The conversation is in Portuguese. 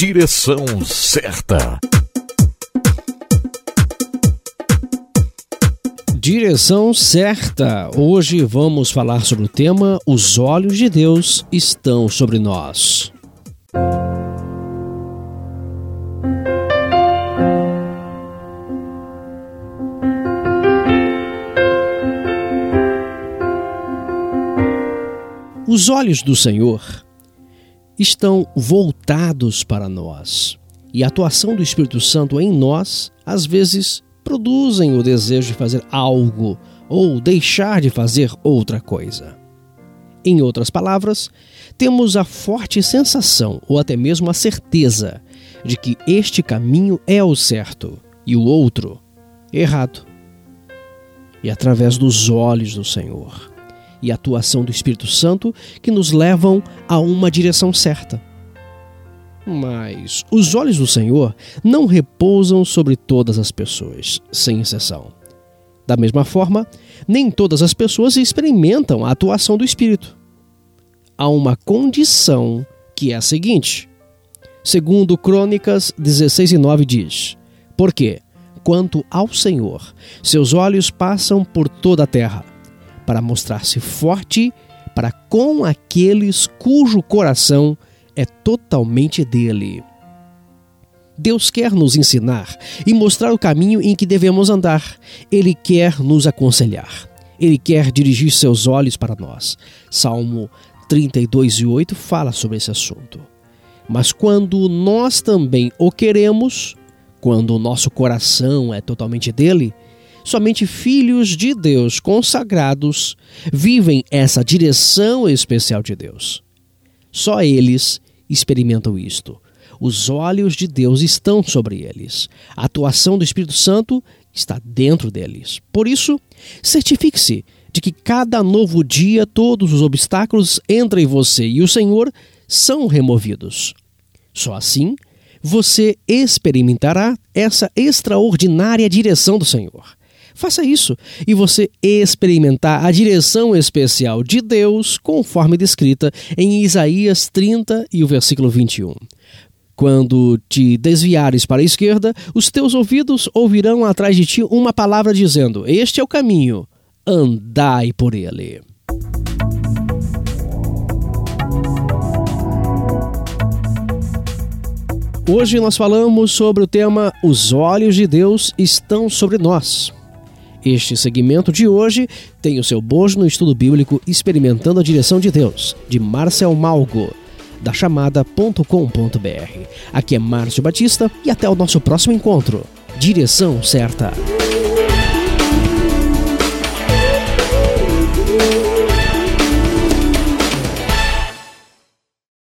Direção certa. Direção certa. Hoje vamos falar sobre o tema Os olhos de Deus estão sobre nós. Os olhos do Senhor estão voltados para nós e a atuação do Espírito Santo em nós, às vezes, produzem o desejo de fazer algo ou deixar de fazer outra coisa. Em outras palavras, temos a forte sensação ou até mesmo a certeza de que este caminho é o certo e o outro errado. E através dos olhos do Senhor e a atuação do Espírito Santo que nos levam a uma direção certa. Mas os olhos do Senhor não repousam sobre todas as pessoas, sem exceção. Da mesma forma, nem todas as pessoas experimentam a atuação do Espírito. Há uma condição que é a seguinte. Segundo Crônicas 16 e 9 diz: Porque, quanto ao Senhor, seus olhos passam por toda a terra, para mostrar-se forte para com aqueles cujo coração é totalmente dele. Deus quer nos ensinar e mostrar o caminho em que devemos andar. Ele quer nos aconselhar. Ele quer dirigir seus olhos para nós. Salmo 32 e 8 fala sobre esse assunto. Mas quando nós também o queremos, quando o nosso coração é totalmente dele, Somente filhos de Deus consagrados vivem essa direção especial de Deus. Só eles experimentam isto. Os olhos de Deus estão sobre eles. A atuação do Espírito Santo está dentro deles. Por isso, certifique-se de que cada novo dia todos os obstáculos entre você e o Senhor são removidos. Só assim você experimentará essa extraordinária direção do Senhor. Faça isso e você experimentar a direção especial de Deus, conforme descrita em Isaías 30 e o versículo 21. Quando te desviares para a esquerda, os teus ouvidos ouvirão atrás de ti uma palavra dizendo: Este é o caminho, andai por ele. Hoje nós falamos sobre o tema Os olhos de Deus estão sobre nós. Este segmento de hoje tem o seu bojo no estudo bíblico Experimentando a Direção de Deus, de Marcel Malgo, da chamada.com.br. Aqui é Márcio Batista e até o nosso próximo encontro. Direção certa.